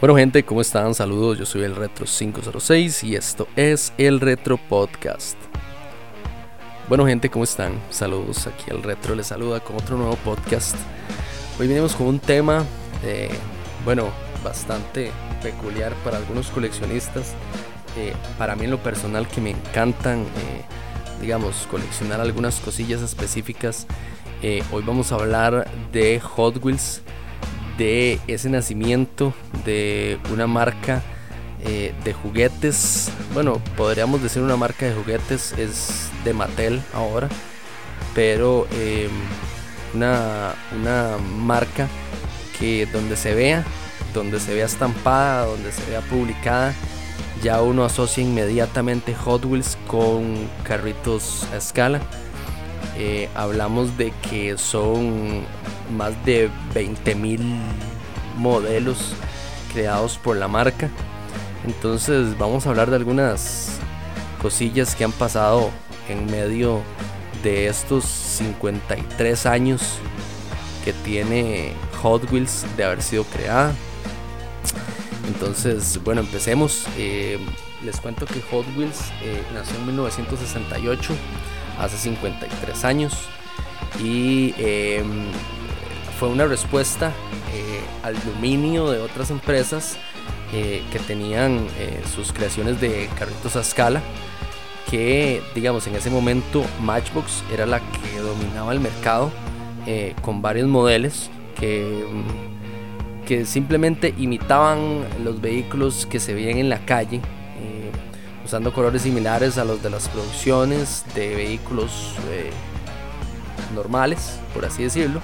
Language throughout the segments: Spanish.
Bueno gente, ¿cómo están? Saludos, yo soy el Retro 506 y esto es el Retro Podcast. Bueno gente, ¿cómo están? Saludos, aquí el Retro les saluda con otro nuevo podcast. Hoy venimos con un tema, eh, bueno, bastante peculiar para algunos coleccionistas. Eh, para mí en lo personal que me encantan, eh, digamos, coleccionar algunas cosillas específicas. hoy vamos a hablar de Hot Wheels de ese nacimiento de una marca eh, de juguetes. Bueno, podríamos decir una marca de juguetes, es de Mattel ahora, pero em, una, una marca que donde se vea, donde se vea estampada, donde se vea publicada, ya uno asocia inmediatamente Hot Wheels con carritos a escala. Eh, hablamos de que son más de 20.000 modelos creados por la marca. Entonces vamos a hablar de algunas cosillas que han pasado en medio de estos 53 años que tiene Hot Wheels de haber sido creada. Entonces, bueno, empecemos. Eh, les cuento que Hot Wheels eh, nació en 1968, hace 53 años. Y em, fue una respuesta eh, al dominio de otras empresas eh, que tenían eh, sus creaciones de carritos a escala que digamos en ese momento Matchbox era la que dominaba el mercado con varios modelos que, mm, que simplemente imitaban los vehículos que se veían en la calle usando colores similares a los de las producciones de vehículos normales por así decirlo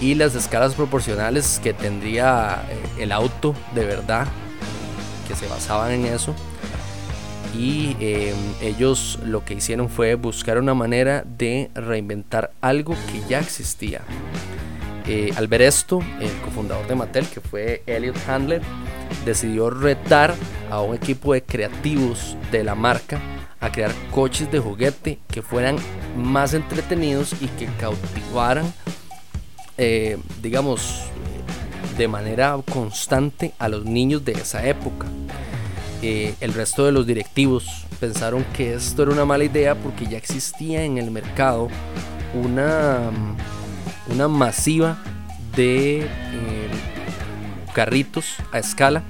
y las escalas proporcionales que tendría eh, el auto de verdad, que se basaban en eso. Y em, ellos lo que hicieron fue buscar una manera de reinventar algo que ya existía. Eh, al ver esto, el cofundador de Mattel, que fue Elliot Handler, decidió retar a un equipo de creativos de la marca a crear coches de juguete que fueran más entretenidos y que cautivaran eh, digamos, de manera constante a los niños de esa época. Eh, el resto de los directivos pensaron que esto era una mala idea porque ya existía en el mercado una, una masiva de eh, carritos a escala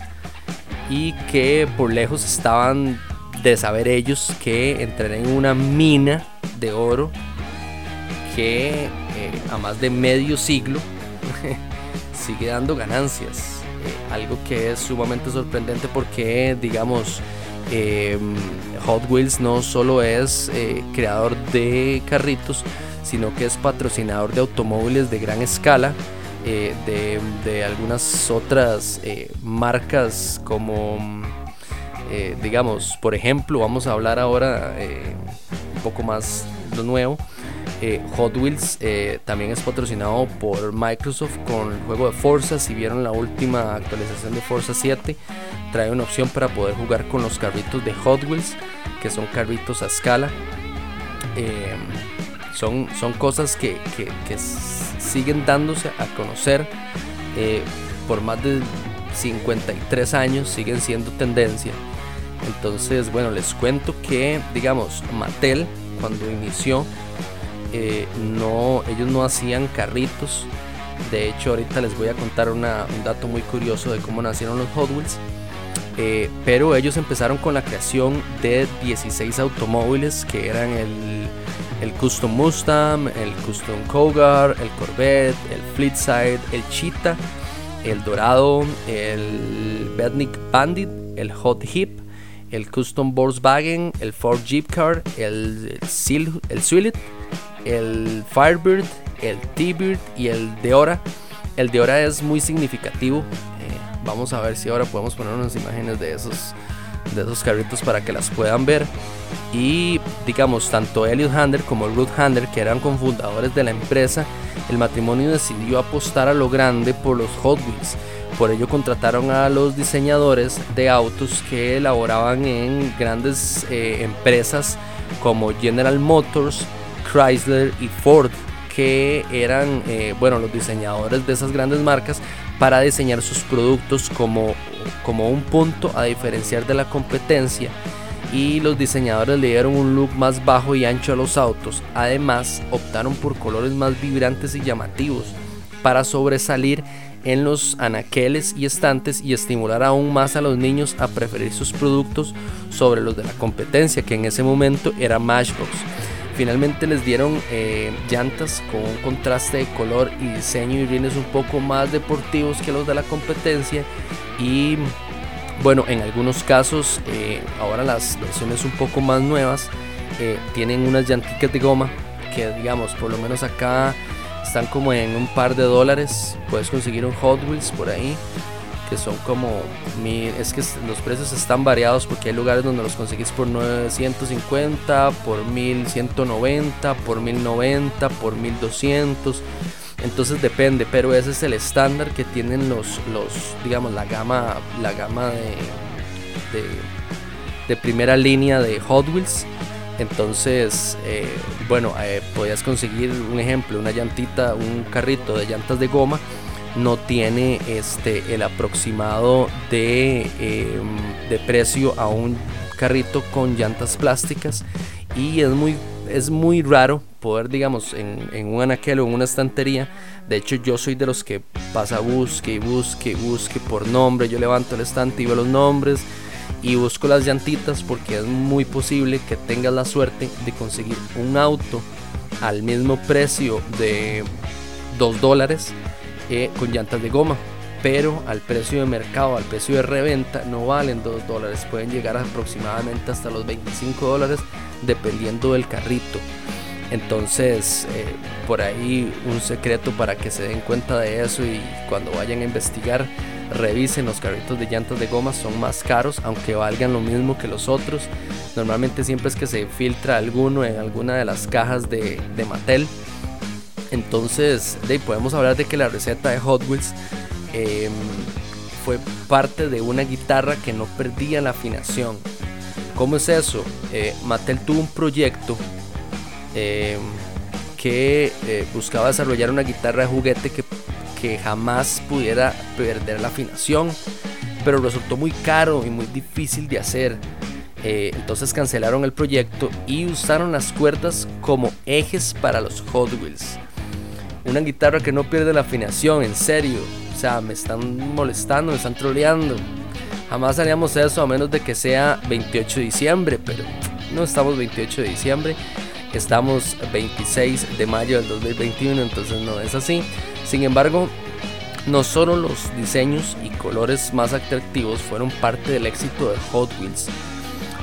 y que por lejos estaban de saber ellos que entrar en una mina de oro que a más de medio siglo sigue dando ganancias. Eh, algo que es sumamente sorprendente porque, digamos, em, Hot Wheels no solo es eh, creador de carritos, sino que es patrocinador de automóviles de gran escala. Eh, de, algunas otras marcas como digamos por ejemplo vamos a hablar ahora un poco más lo nuevo eh, Hot Wheels eh, también es patrocinado por Microsoft con el juego de Forza. Si vieron la última actualización de Forza 7, trae una opción para poder jugar con los carritos de Hot Wheels, que son carritos a escala. Eh, son, son cosas que, siguen dándose a conocer por más de 53 años, siguen siendo tendencia. Entonces, bueno, les cuento que, digamos, Mattel, cuando inició eh, no, ellos no hacían carritos. De hecho, ahorita les voy a contar un dato muy curioso de cómo nacieron los Hot Wheels. Eh, pero ellos empezaron con la creación de 16 automóviles que eran el, el Custom Mustang, el Custom Cougar, el Corvette, el Fleetside, el Cheetah, el Dorado, el Bednik Bandit, el Hot Hip, el Custom Volkswagen, el Ford Jeep Car, el, el, el el Firebird, el T-Bird y el Deora. El Deora es muy significativo. Eh, vamos a ver si ahora podemos poner unas imágenes de esos, de esos carritos para que las puedan ver. Y digamos, tanto Elliot Hander como Ruth Hander, que eran cofundadores de la empresa, el matrimonio decidió apostar a lo grande por los Hot Wheels. Por ello contrataron a los diseñadores de autos que elaboraban en grandes eh, empresas como General Motors, Chrysler y Ford, que eran, eh, bueno, los diseñadores de esas grandes marcas para diseñar sus productos como, como un punto a diferenciar de la competencia y los diseñadores le dieron un look más bajo y ancho a los autos. Además, optaron por colores más vibrantes y llamativos para sobresalir en los anaqueles y estantes y estimular aún más a los niños a preferir sus productos sobre los de la competencia, que en ese momento era Matchbox. Finalmente les dieron eh, llantas con un contraste de color y diseño y rines un poco más deportivos que los de la competencia y bueno, en algunos casos, eh, ahora las versiones un poco más nuevas eh, tienen unas llanticas de goma que digamos, por lo menos acá están como en un par de dólares. Puedes conseguir un Hot Wheels por ahí que son como mil, es que los precios están variados porque hay lugares donde los conseguís por 950, por 1190, por 1090, por 1200 entonces depende, pero ese es el estándar que tienen los, los digamos, la gama, la gama de, de, primera línea de Hot Wheels. Entonces, eh, bueno, eh, podías conseguir un ejemplo, una llantita, un carrito de llantas de goma, no tiene este, el aproximado de, em, de precio a un carrito con llantas plásticas y es muy, es muy raro poder, digamos, en, un anaquel o en una estantería. De hecho, yo soy de los que pasa busque y busque y busque por nombre. Yo levanto el estante y veo los nombres y busco las llantitas porque es muy posible que tengas la suerte de conseguir un auto al mismo precio de 2 dólares eh, con llantas de goma pero al precio de mercado, al precio de reventa, no valen 2 dólares, pueden llegar aproximadamente hasta los 25 dólares dependiendo del carrito. Entonces, eh, por ahí un secreto para que se den cuenta de eso y cuando vayan a investigar, revisen los carritos de llantas de goma, son más caros, aunque valgan lo mismo que los otros. Normalmente siempre es que se filtra alguno en alguna de las cajas de, de Mattel. Entonces, de, podemos hablar de que la receta de Hot Wheels em, fue parte de una guitarra que no perdía la afinación. ¿Cómo es eso? Eh, Mattel tuvo un proyecto Em, que eh, buscaba desarrollar una guitarra de juguete que, que jamás pudiera perder la afinación, pero resultó muy caro y muy difícil de hacer. Eh, entonces cancelaron el proyecto y usaron las cuerdas como ejes para los Hot Wheels. Una guitarra que no pierde la afinación, en serio. O sea, me están molestando, me están troleando. Jamás haríamos eso a menos de que sea 28 de diciembre, pero no estamos 28 de diciembre. Estamos 26 de mayo del 2021, entonces no es así. Sin embargo, no solo los diseños y colores más atractivos fueron parte del éxito de Hot Wheels,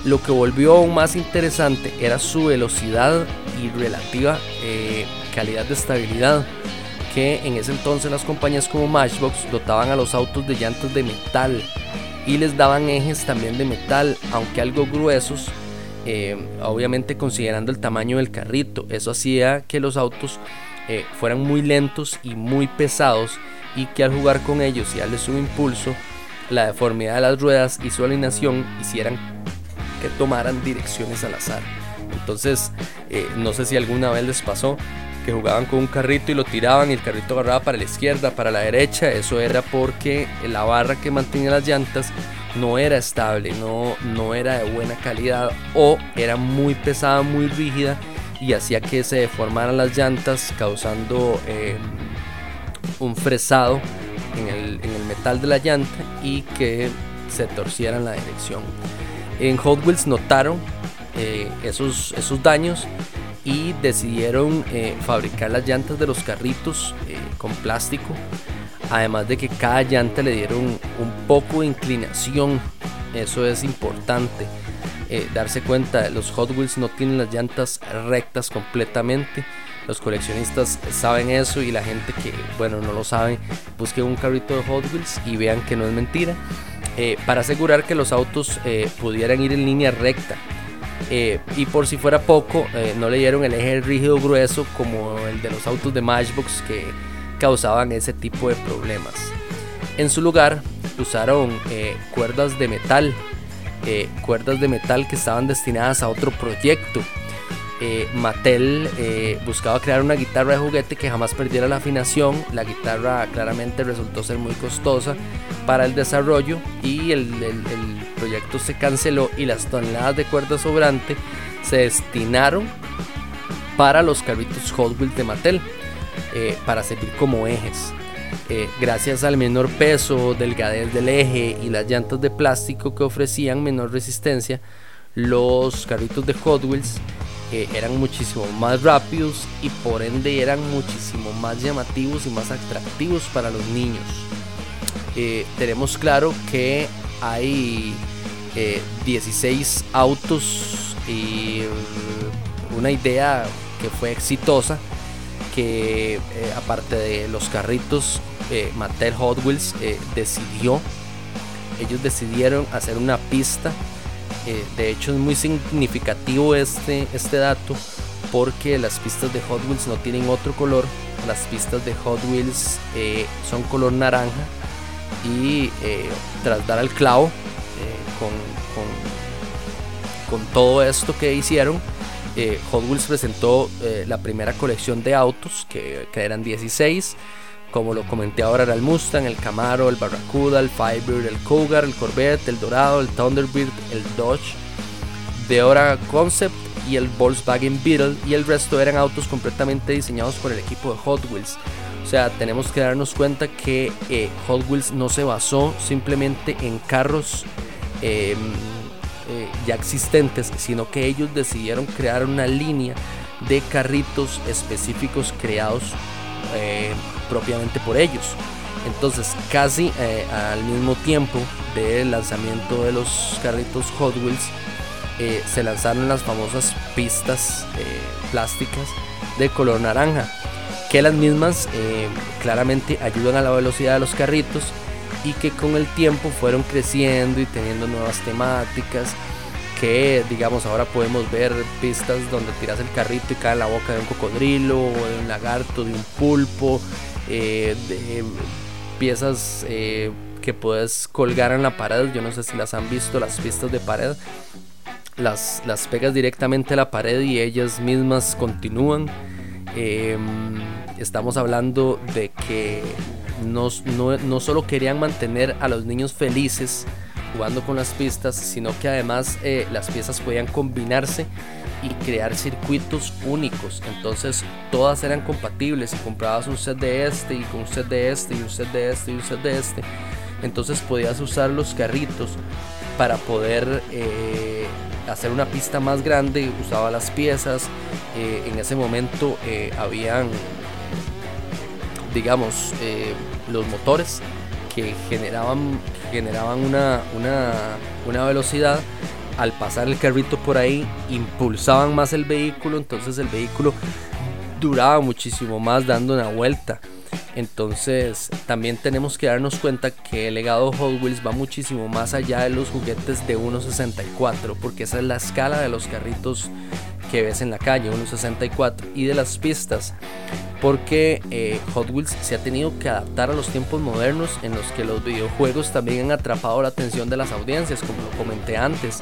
lo que volvió aún más interesante era su velocidad y relativa eh, calidad de estabilidad, que en ese entonces las compañías como Matchbox dotaban a los autos de llantas de metal y les daban ejes también de metal, aunque algo gruesos eh, obviamente considerando el tamaño del carrito. Eso hacía que los autos eh, fueran muy lentos y muy pesados y que al jugar con ellos y darles un impulso, la deformidad de las ruedas y su alineación hicieran que tomaran direcciones al azar. Entonces, eh, no sé si alguna vez les pasó que jugaban con un carrito y lo tiraban y el carrito agarraba para la izquierda, para la derecha. Eso era porque la barra que mantenía las llantas no era estable, no, no era de buena calidad o era muy pesada, muy rígida y hacía que se deformaran las llantas causando eh, un fresado en el, metal de la llanta y que se torciera en la dirección. En Hot Wheels notaron eh, esos, esos daños y decidieron eh, fabricar las llantas de los carritos con plástico Además de que cada llanta le dieron un poco de inclinación. Eso es importante. Eh, darse cuenta, los Hot Wheels no tienen las llantas rectas completamente. Los coleccionistas saben eso y la gente que, bueno, no lo sabe, busquen un carrito de Hot Wheels y vean que no es mentira. Eh, para asegurar que los autos eh, pudieran ir en línea recta. y por si fuera poco, no le dieron el eje rígido grueso como el de los autos de Matchbox que causaban ese tipo de problemas. En su lugar usaron eh, cuerdas de metal, eh, cuerdas de metal que estaban destinadas a otro proyecto. Eh, Mattel eh, buscaba crear una guitarra de juguete que jamás perdiera la afinación. La guitarra claramente resultó ser muy costosa para el desarrollo y el, proyecto se canceló y las toneladas de cuerda sobrante se destinaron para los carritos Hot Wheels de Mattel eh, para servir como ejes. gracias al menor peso, delgadez del eje y las llantas de plástico que ofrecían menor resistencia, los carritos de Hot Wheels eran muchísimo más rápidos y por ende eran muchísimo más llamativos y más atractivos para los niños. Eh, tenemos claro que hay 16 eh, autos y eh, una idea que fue exitosa que aparte de los carritos Mattel Hot Wheels decidió ellos decidieron hacer una pista eh, de hecho es muy significativo este, este dato porque las pistas de Hot Wheels no tienen otro color. Las pistas de Hot Wheels eh, son color naranja y eh, tras dar al clavo con, con, todo esto que hicieron, Hot Wheels presentó la primera colección de autos que, que eran 16 como lo comenté ahora, era el Mustang, el Camaro, el Barracuda, el Firebird, el Cougar, el Corvette, el Dorado, el Thunderbird, el Dodge, de ahora Concept y el Volkswagen Beetle y el resto eran autos completamente diseñados por el equipo de Hot Wheels. O sea, tenemos que darnos cuenta que eh, Hot Wheels no se basó simplemente en carros em, eh, ya existentes, sino que ellos decidieron crear una línea de carritos específicos creados eh, propiamente por ellos. Entonces, casi eh, al mismo tiempo del lanzamiento de los carritos Hot Wheels, eh, se lanzaron las famosas pistas plásticas de color naranja, que las mismas claramente ayudan a la velocidad de los carritos y que con el tiempo fueron creciendo y teniendo nuevas temáticas digamos ahora podemos ver pistas donde tiras el carrito y cae en la boca de un cocodrilo o de un lagarto, de un pulpo, eh, de piezas eh, que puedes colgar en la pared. Yo no sé si las han visto, las pistas de pared. Las, las pegas directamente a la pared y ellas mismas continúan. Em, estamos hablando de que no, no, no solo querían mantener a los niños felices, jugando con las pistas, sino que además eh, las piezas podían combinarse y crear circuitos únicos. Entonces todas eran compatibles. y comprabas un set de este y un set de este y un set de este y un set de este, entonces podías usar los carritos para poder eh, hacer una pista más grande. Usaba las piezas. Eh, en ese momento habían, digamos, los motores que generaban, generaban una, una, velocidad al pasar el carrito por ahí impulsaban más el vehículo, entonces el vehículo duraba muchísimo más dando una vuelta. Entonces también tenemos que darnos cuenta que el legado Hot Wheels va muchísimo más allá de los juguetes de 1.64, porque esa es la escala de los carritos que ves en la calle, 1.64, y de las pistas porque eh, Hot Wheels se ha tenido que adaptar a los tiempos modernos en los que los videojuegos también han atrapado la atención de las audiencias, como lo comenté antes,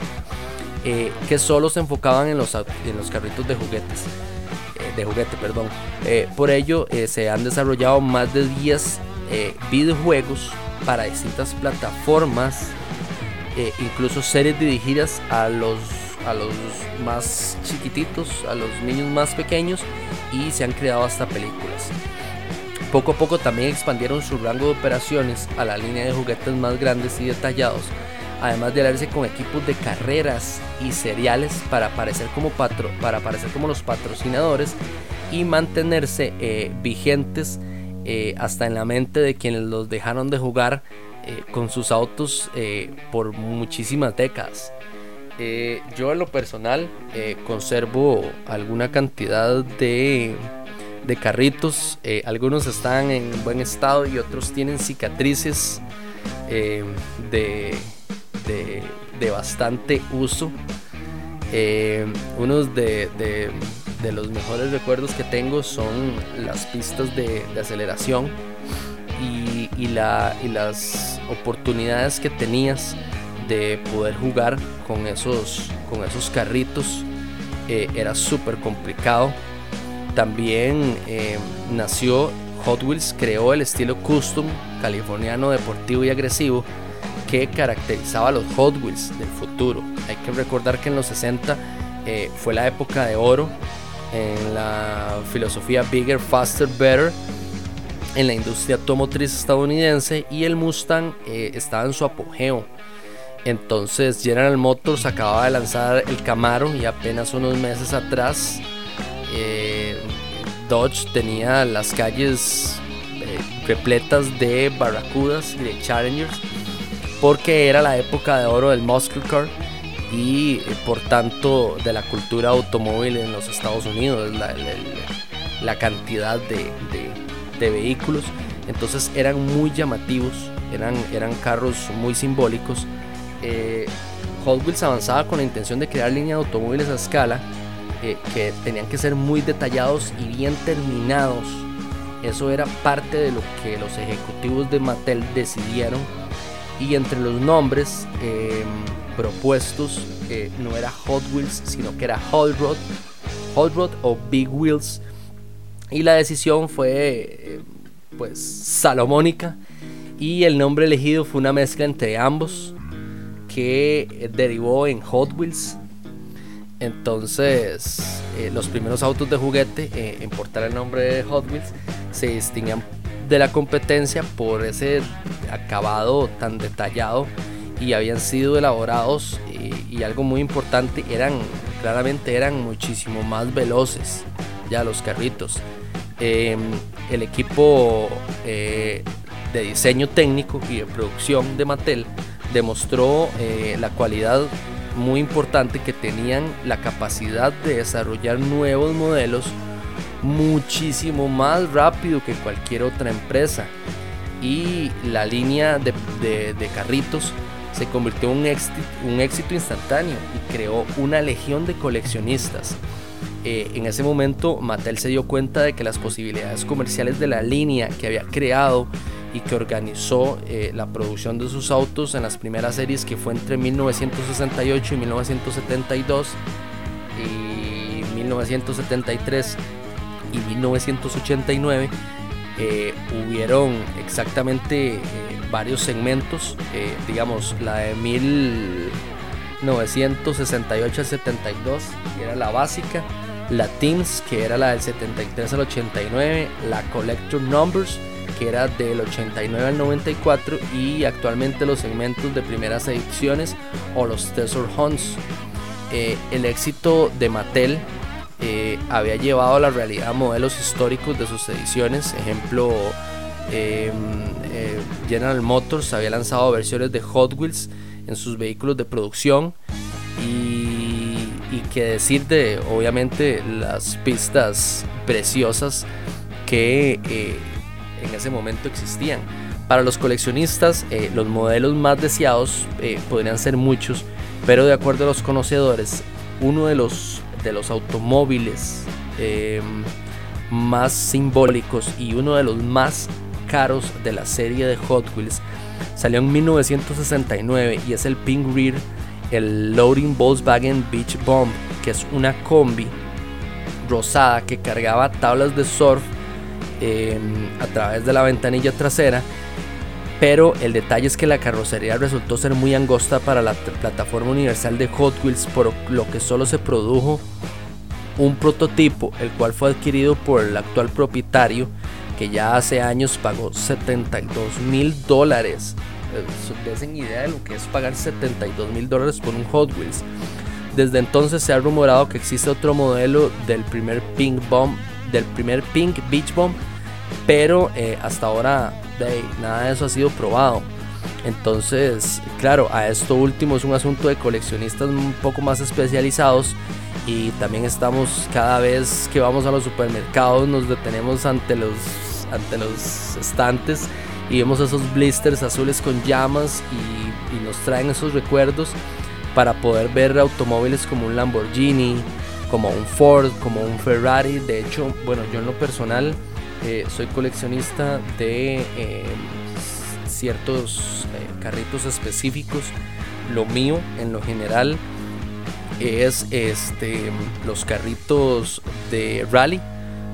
eh, que solo se enfocaban en los, en los carritos de juguetes. Eh, de juguete, perdón. por ello se han desarrollado más de 10 videojuegos para distintas plataformas, incluso series dirigidas a los a los más chiquititos, a los niños más pequeños y se han creado hasta películas. Poco a poco también expandieron su rango de operaciones a la línea de juguetes más grandes y detallados, además de aliarse con equipos de carreras y seriales para aparecer como, para aparecer como los patrocinadores y mantenerse eh, vigentes eh, hasta en la mente de quienes los dejaron de jugar eh, con sus autos por muchísimas décadas. Eh, yo en lo personal eh, conservo alguna cantidad de, de carritos. Eh, algunos están en buen estado y otros tienen cicatrices de, de, bastante uso. unos de, de, los mejores recuerdos que tengo son las pistas de, aceleración y, y, la, y las oportunidades que tenías de poder jugar con esos, con esos carritos eh, era súper complicado. También eh, nació Hot Wheels, creó el estilo custom californiano deportivo y agresivo que caracterizaba a los Hot Wheels del futuro. Hay que recordar que en los 60 eh, fue la época de oro en la filosofía Bigger, Faster, Better en la industria automotriz estadounidense y el Mustang estaba en su apogeo. Entonces General Motors acababa de lanzar el Camaro y apenas unos meses atrás eh, Dodge tenía las calles eh, repletas de Barracudas y de Challengers porque era la época de oro del muscle car y eh, por tanto de la cultura automóvil en los Estados Unidos, la, cantidad de, vehículos. Entonces eran muy llamativos, eran, eran carros muy simbólicos eh, Hot Wheels avanzaba con la intención de crear líneas de automóviles a escala eh, que tenían que ser muy detallados y bien terminados. Eso era parte de lo que los ejecutivos de Mattel decidieron. Y entre los nombres em, propuestos eh, no era Hot Wheels, sino que era Hot Rod, Hot Rod o Big Wheels. Y la decisión fue pues salomónica y el nombre elegido fue una mezcla entre ambos que derivó en Hot Wheels. Entonces, eh, los primeros autos de juguete eh, en portar el nombre de Hot Wheels se distinguían de la competencia por ese acabado tan detallado y habían sido elaborados y, algo muy importante eran claramente eran muchísimo más veloces ya los carritos em, el equipo eh, de diseño técnico y de producción de Mattel demostró eh, la cualidad muy importante que tenían la capacidad de desarrollar nuevos modelos muchísimo más rápido que cualquier otra empresa y la línea de, carritos se convirtió en un éxito, un éxito, instantáneo y creó una legión de coleccionistas. Eh, en ese momento Mattel se dio cuenta de que las posibilidades comerciales de la línea que había creado y que organizó eh, la producción de sus autos en las primeras series que fue entre 1968 y 1972 y 1973 y 1989 eh, hubieron exactamente eh, varios segmentos digamos la de 1968 al 72 que era la básica la Teams que era la del 73 al 89 la Collector Numbers era del 89 al 94 y actualmente los segmentos de primeras ediciones o los Treasure Hunts. Eh, el éxito de Mattel eh, había llevado a la realidad modelos históricos de sus ediciones, ejemplo em, eh, General Motors había lanzado versiones de Hot Wheels en sus vehículos de producción y, y que decir de obviamente las pistas preciosas que en ese momento existían. Para los coleccionistas, eh, los modelos más deseados eh, podrían ser muchos, pero de acuerdo a los conocedores, uno de los, de los automóviles em, más simbólicos y uno de los más caros de la serie de Hot Wheels salió en 1969 y es el Pink Rear, el Loading Volkswagen Beach Bomb, que es una combi rosada que cargaba tablas de surf Em, a través de la ventanilla trasera, pero el detalle es que la carrocería resultó ser muy angosta para la plataforma universal de Hot Wheels, por lo que solo se produjo un prototipo, el cual fue adquirido por el actual propietario, que ya hace años pagó 72 mil dólares. Desen idea de lo que es pagar 72 mil dólares por un Hot Wheels. Desde entonces se ha rumorado que existe otro modelo del primer Pink Bomb, del primer Pink Beach Bomb pero eh, hasta ahora nada de eso ha sido probado. Entonces, claro, a esto último es un asunto de coleccionistas un poco más especializados y también estamos cada vez que vamos a los supermercados nos detenemos ante los ante los estantes y vemos esos blisters azules con llamas y, y nos traen esos recuerdos para poder ver automóviles como un Lamborghini, como un Ford, como un Ferrari. De hecho, bueno, yo en lo personal eh, soy coleccionista de eh, ciertos eh, carritos específicos. Lo mío, en lo general, es este, los carritos de rally.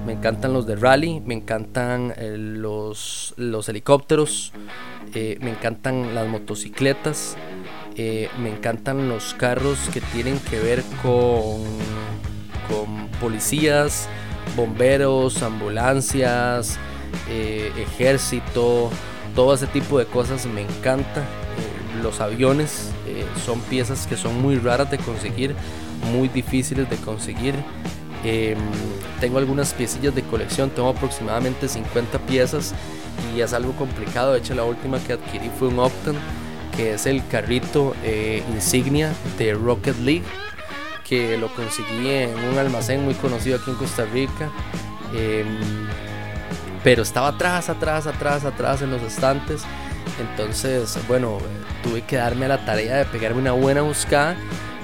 Me encantan los de rally, me encantan los, los helicópteros, me encantan las motocicletas, me encantan los carros que tienen que ver con, con policías, bomberos, ambulancias, ejército, todo ese tipo de cosas me encanta. los aviones son piezas que son muy raras de conseguir, muy difíciles de conseguir. Em, tengo algunas piecillas de colección, tengo aproximadamente 50 piezas y es algo complicado. De hecho, la última que adquirí fue un Opton, que es el carrito eh, insignia de Rocket League, que lo conseguí en un almacén muy conocido aquí en Costa Rica. Em, pero estaba atrás, atrás, atrás, atrás en los estantes. Entonces, bueno, tuve que darme a la tarea de pegarme una buena buscada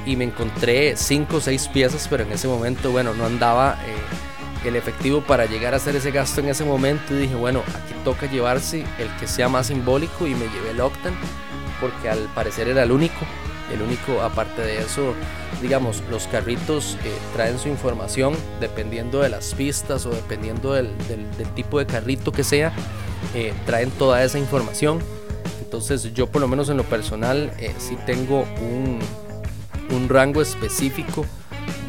y me encontré 5 o 6 piezas, pero en ese momento, bueno, no andaba eh, el efectivo para llegar a hacer ese gasto en ese momento y dije, bueno, aquí toca llevarse el que sea más simbólico y me llevé el Octan porque al parecer era el único, el único, aparte de eso, digamos, los carritos eh, traen su información dependiendo de las pistas o dependiendo del, tipo de carrito que sea, eh, traen toda esa información. Entonces yo por lo menos en lo personal sí tengo un rango específico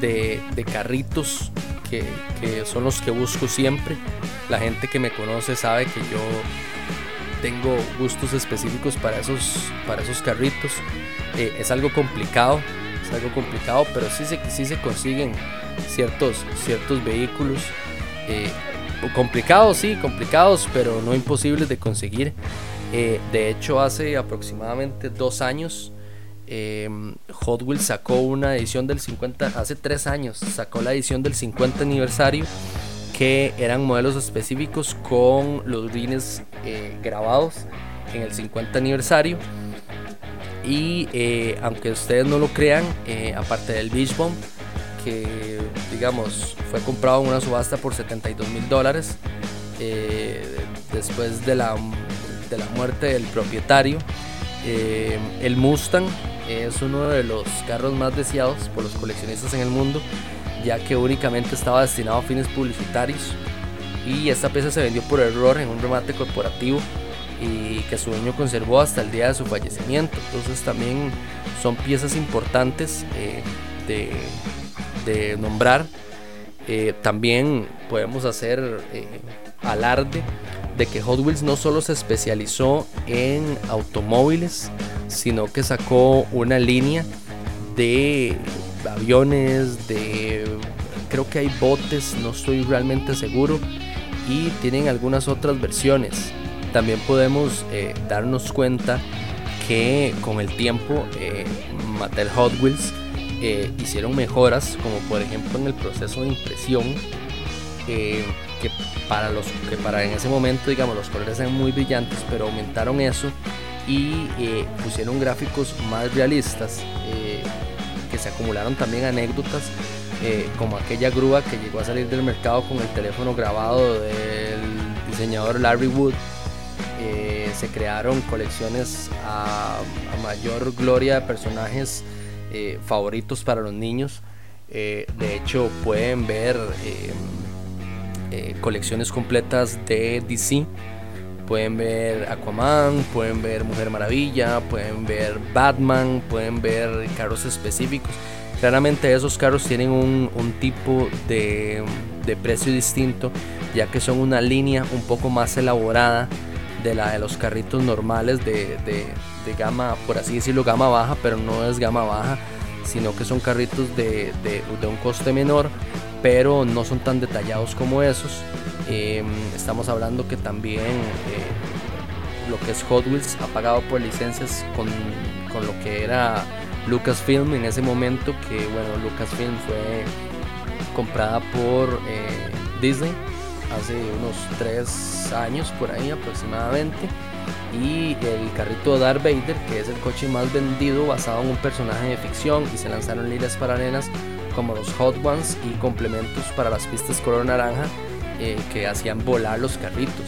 de, carritos que, son los que busco siempre. La gente que me conoce sabe que yo tengo gustos específicos para esos, para esos carritos. Eh, es algo complicado, es algo complicado, pero sí se, sí se consiguen ciertos, ciertos vehículos. Eh, complicados, sí, complicados, pero no imposibles de conseguir. Eh, de hecho, hace aproximadamente dos años Em, Hot Wheels sacó una edición del 50, hace tres años, sacó la edición del 50 aniversario que eran modelos específicos con los rines eh, grabados en el 50 aniversario. Y eh, aunque ustedes no lo crean, eh, aparte del Beach Bomb, que digamos fue comprado en una subasta por 72 mil dólares, después de la, de la muerte del propietario, el Mustang es uno de los carros más deseados por los coleccionistas en el mundo, ya que únicamente estaba destinado a fines publicitarios y esta pieza se vendió por error en un remate corporativo y que su dueño conservó hasta el día de su fallecimiento. Entonces también son piezas importantes eh, de, nombrar. Eh, también podemos hacer eh, alarde de que Hot Wheels no solo se especializó en automóviles, sino que sacó una línea de aviones, de creo que hay botes, no estoy realmente seguro, y tienen algunas otras versiones. También podemos eh, darnos cuenta que con el tiempo eh, Mattel Hot Wheels eh, hicieron mejoras, como por ejemplo en el proceso de impresión, que para los que para en ese momento digamos los colores eran muy brillantes, pero aumentaron eso y eh, pusieron gráficos más realistas eh, que se acumularon también anécdotas eh, como aquella grúa que llegó a salir del mercado con el teléfono grabado del diseñador Larry Wood se crearon colecciones a, mayor gloria de personajes favoritos para los niños de hecho pueden ver colecciones completas de DC Pueden ver Aquaman, pueden ver Mujer Maravilla, pueden ver Batman, pueden ver carros específicos. Claramente esos carros tienen un, tipo de, precio distinto, ya que son una línea un poco más elaborada de la de los carritos normales de, de, gama, por así decirlo, gama baja, pero no es gama baja, sino que son carritos de, un coste menor, pero no son tan detallados como esos. Em, estamos hablando que también eh, lo que es Hot Wheels ha pagado por licencias con, con, lo que era Lucasfilm en ese momento, que bueno, Lucasfilm fue comprada por eh, Disney hace unos 3 años por ahí aproximadamente. Y el carrito Darth Vader, que es el coche más vendido basado en un personaje de ficción, y se lanzaron lilas paralelas como los Hot Ones y complementos para las pistas color naranja eh, que hacían volar los carritos.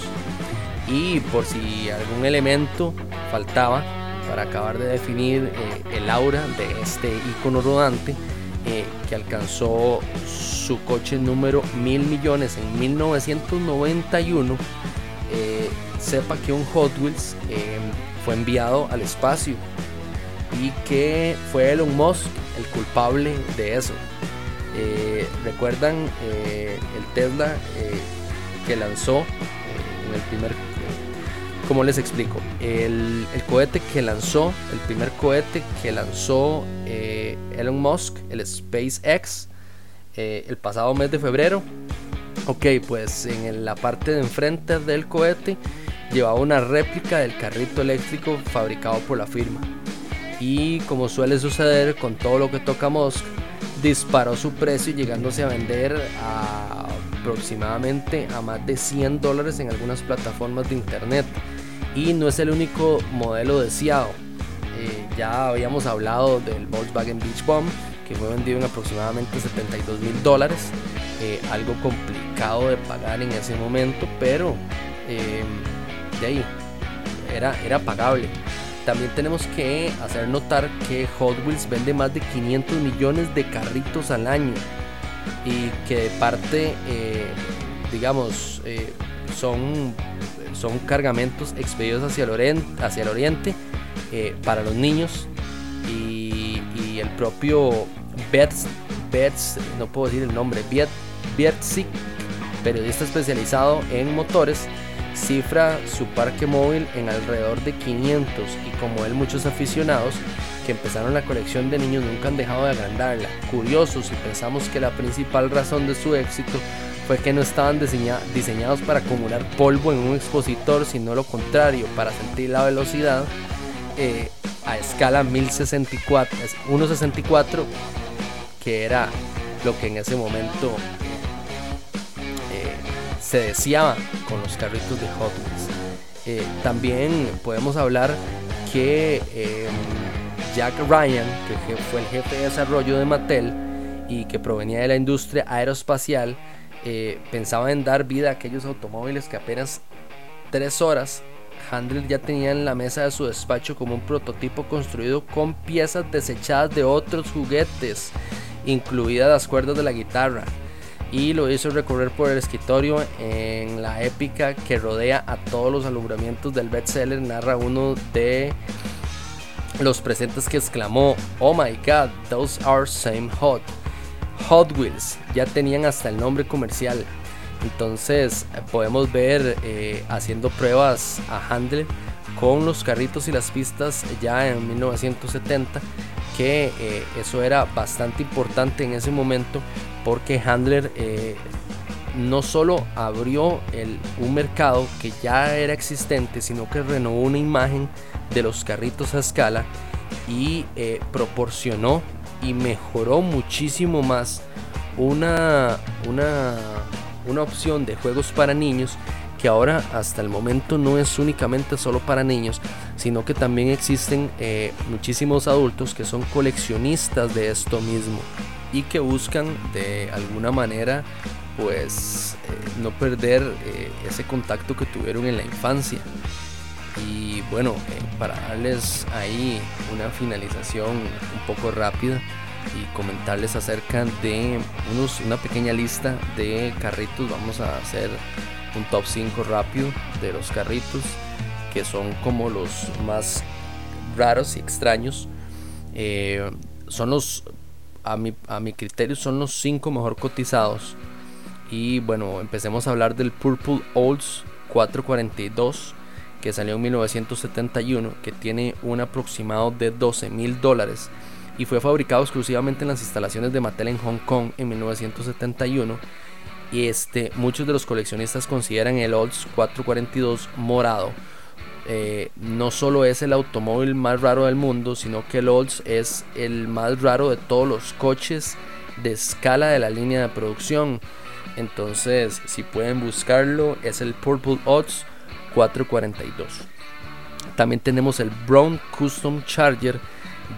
Y por si algún elemento faltaba para acabar de definir eh, el aura de este icono rodante, eh, que alcanzó su coche número mil millones en 1991, eh, sepa que un Hot Wheels fue enviado al espacio y que fue Elon Musk el culpable de eso. ¿Recuerdan el Tesla que lanzó en el primer como les explico, el, cohete que lanzó, el primer cohete que lanzó eh, Elon Musk, el SpaceX, eh, el pasado mes de febrero. Ok, pues en la parte de enfrente del cohete llevaba una réplica del carrito eléctrico fabricado por la firma. Y como suele suceder con todo lo que toca Musk, disparó su precio llegándose a vender a aproximadamente a más de 100 dólares en algunas plataformas de internet y no es el único modelo deseado. Eh, ya habíamos hablado del Volkswagen Beach Bomb que fue vendido en aproximadamente 72 mil dólares, eh, algo complicado de pagar en ese momento, pero eh, de ahí era, era pagable. También tenemos que hacer notar que Hot Wheels vende más de 500 millones de carritos al año y que de parte, digamos, son son cargamentos expedidos hacia el oriente, hacia el oriente eh, para los niños. Y, el propio Bets, Bets, no puedo decir el nombre, Biertzik, periodista especializado en motores, cifra su parque móvil en alrededor de 500 y como él muchos aficionados que empezaron la colección de niños nunca han dejado de agrandarla. Curiosos y pensamos que la principal razón de su éxito fue que no estaban diseñados para acumular polvo en un expositor, sino lo contrario, para sentir la velocidad eh, a escala 1064, 1.64, que era lo que en ese momento eh, se deseaba con los carritos de Hot Wheels. Eh, también podemos hablar que Jack Ryan, que fue el jefe de desarrollo de Mattel y que provenía de la industria aeroespacial, eh, pensaba en dar vida a aquellos automóviles que apenas tres horas Handel ya tenía en la mesa de su despacho como un prototipo construido con piezas desechadas de otros juguetes, incluidas las cuerdas de la guitarra, y lo hizo recorrer por el escritorio en la épica que rodea a todos los alumbramientos del bestseller. Narra uno de los presentes que exclamó: Oh my god, those are same hot. Hot Wheels ya tenían hasta el nombre comercial. Entonces eh, podemos ver eh, haciendo pruebas a Handler con los carritos y las pistas ya en 1970 que eh, eso era bastante importante en ese momento porque Handler no solo abrió el, un mercado que ya era existente sino que renovó una imagen de los carritos a escala y proporcionó y mejoró muchísimo más una, una, una opción de juegos para niños que ahora hasta el momento no es únicamente solo para niños, sino que también existen eh, muchísimos adultos que son coleccionistas de esto mismo y que buscan de alguna manera pues eh, no perder eh, ese contacto que tuvieron en la infancia. Y bueno, para darles ahí una finalización un poco rápida, y comentarles acerca de unos, una pequeña lista de carritos. Vamos a hacer un top 5 rápido de los carritos que son como los más raros y extraños. Eh, son los, a mi, a mi criterio, son los 5 mejor cotizados. Y bueno, empecemos a hablar del Purple Olds 442 que salió en 1971, que tiene un aproximado de 12 mil dólares y fue fabricado exclusivamente en las instalaciones de Mattel en Hong Kong en 1971. Y este, muchos de los coleccionistas consideran el Olds 442 morado. Eh, no solo es el automóvil más raro del mundo, sino que el Olds es el más raro de todos los coches de escala de la línea de producción. Entonces, si pueden buscarlo, es el Purple Olds 442. También tenemos el Brown Custom Charger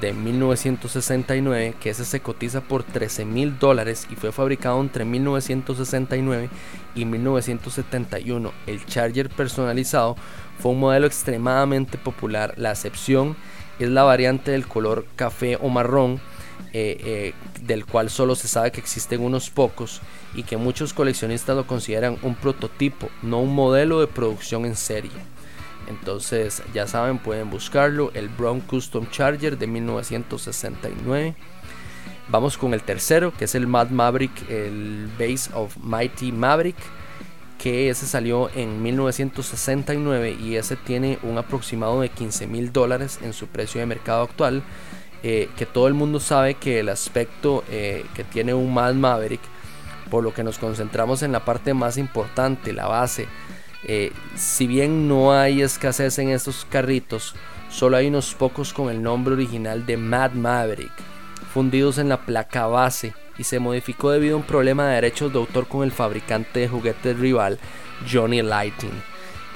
de 1969, que ese se cotiza por 13 mil dólares y fue fabricado entre 1969 y 1971. El Charger personalizado fue un modelo extremadamente popular. La excepción es la variante del color café o marrón eh, eh, del cual solo se sabe que existen unos pocos y que muchos coleccionistas lo consideran un prototipo, no un modelo de producción en serie. Entonces, ya saben, pueden buscarlo, el Brown Custom Charger de 1969. Vamos con el tercero, que es el Mad Maverick, el Base of Mighty Maverick, que ese salió en 1969 y ese tiene un aproximado de 15 mil dólares en su precio de mercado actual. Eh, que todo el mundo sabe que el aspecto eh, que tiene un Mad Maverick, por lo que nos concentramos en la parte más importante, la base, eh, si bien no hay escasez en estos carritos, solo hay unos pocos con el nombre original de Mad Maverick, fundidos en la placa base y se modificó debido a un problema de derechos de autor con el fabricante de juguetes rival Johnny Lighting.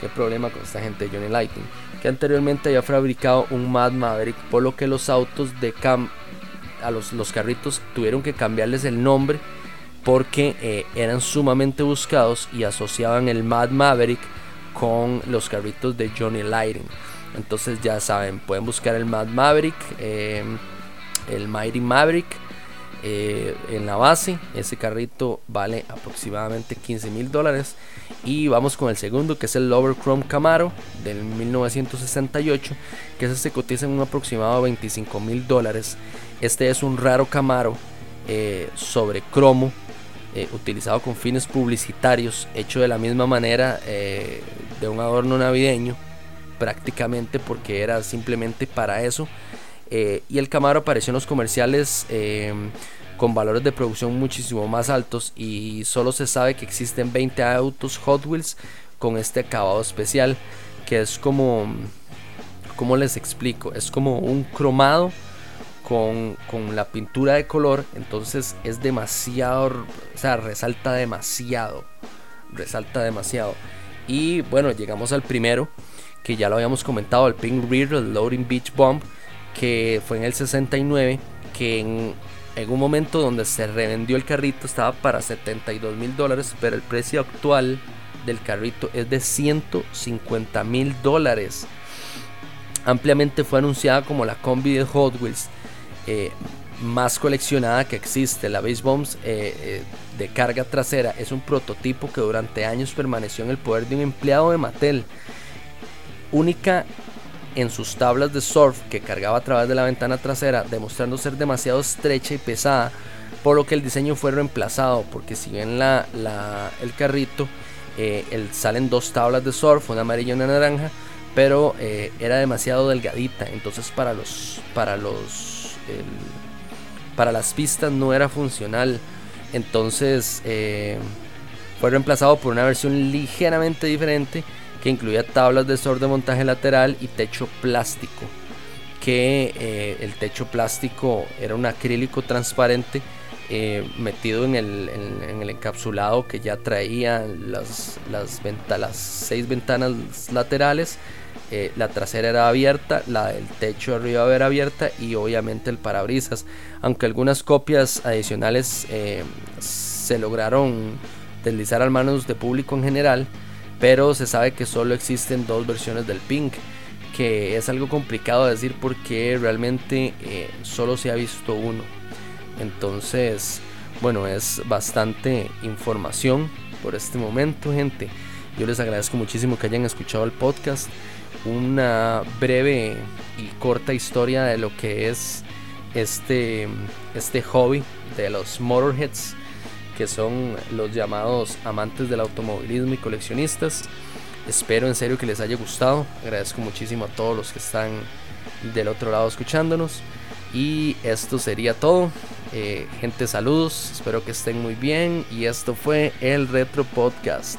¿Qué problema con esta gente Johnny Lighting? Que anteriormente había fabricado un Mad Maverick, por lo que los autos de cam a los, los carritos tuvieron que cambiarles el nombre porque eh, eran sumamente buscados y asociaban el Mad Maverick con los carritos de Johnny Lighting. Entonces ya saben, pueden buscar el Mad Maverick, eh, el Mighty Maverick eh, en la base. Ese carrito vale aproximadamente 15 mil dólares. Y vamos con el segundo, que es el Lover Chrome Camaro del 1968, que ese se cotiza en un aproximado de 25 mil dólares. Este es un raro Camaro sobre cromo eh, utilizado con fines publicitarios, hecho de la misma manera eh, de un adorno navideño, prácticamente porque era simplemente para eso. Eh, y el Camaro apareció en los comerciales con valores de producción muchísimo más altos y solo se sabe que existen 20 autos Hot Wheels con este acabado especial, que es como, ¿cómo les explico? Es como un cromado con, la pintura de color, entonces es demasiado, o sea, resalta demasiado, resalta demasiado. Y bueno, llegamos al primero, que ya lo habíamos comentado, el Pink Rear, Loading Beach Bomb, que fue en el 69, que en, en un momento donde se revendió el carrito estaba para 72 mil dólares, pero el precio actual del carrito es de 150 mil dólares. Ampliamente fue anunciada como la combi de Hot Wheels eh, más coleccionada que existe. La Base Bombs eh, eh, de carga trasera es un prototipo que durante años permaneció en el poder de un empleado de Mattel. Única en sus tablas de surf que cargaba a través de la ventana trasera, demostrando ser demasiado estrecha y pesada, por lo que el diseño fue reemplazado, porque si bien la, el carrito salen dos tablas de surf, una amarilla y una naranja, pero era demasiado delgadita, entonces para los, para los para las pistas no era funcional. Entonces eh, fue reemplazado por una versión ligeramente diferente que incluía tablas de sor de montaje lateral y techo plástico. Que eh, el techo plástico era un acrílico transparente eh, metido en el, en, el, encapsulado que ya traía las, las, seis ventanas laterales eh, la trasera era abierta, la del techo arriba era abierta y obviamente el parabrisas. Aunque algunas copias adicionales se lograron deslizar al manos de público en general, pero se sabe que solo existen dos versiones del Pink, que es algo complicado de decir porque realmente eh, solo se ha visto uno. Entonces, bueno, es bastante información por este momento, gente. Yo les agradezco muchísimo que hayan escuchado el podcast una breve y corta historia de lo que es este, este hobby de los motorheads, que son los llamados amantes del automovilismo y coleccionistas. Espero en serio que les haya gustado. Agradezco muchísimo a todos los que están del otro lado escuchándonos. Y esto sería todo. Eh, gente, saludos. Espero que estén muy bien. Y esto fue el Retro Podcast.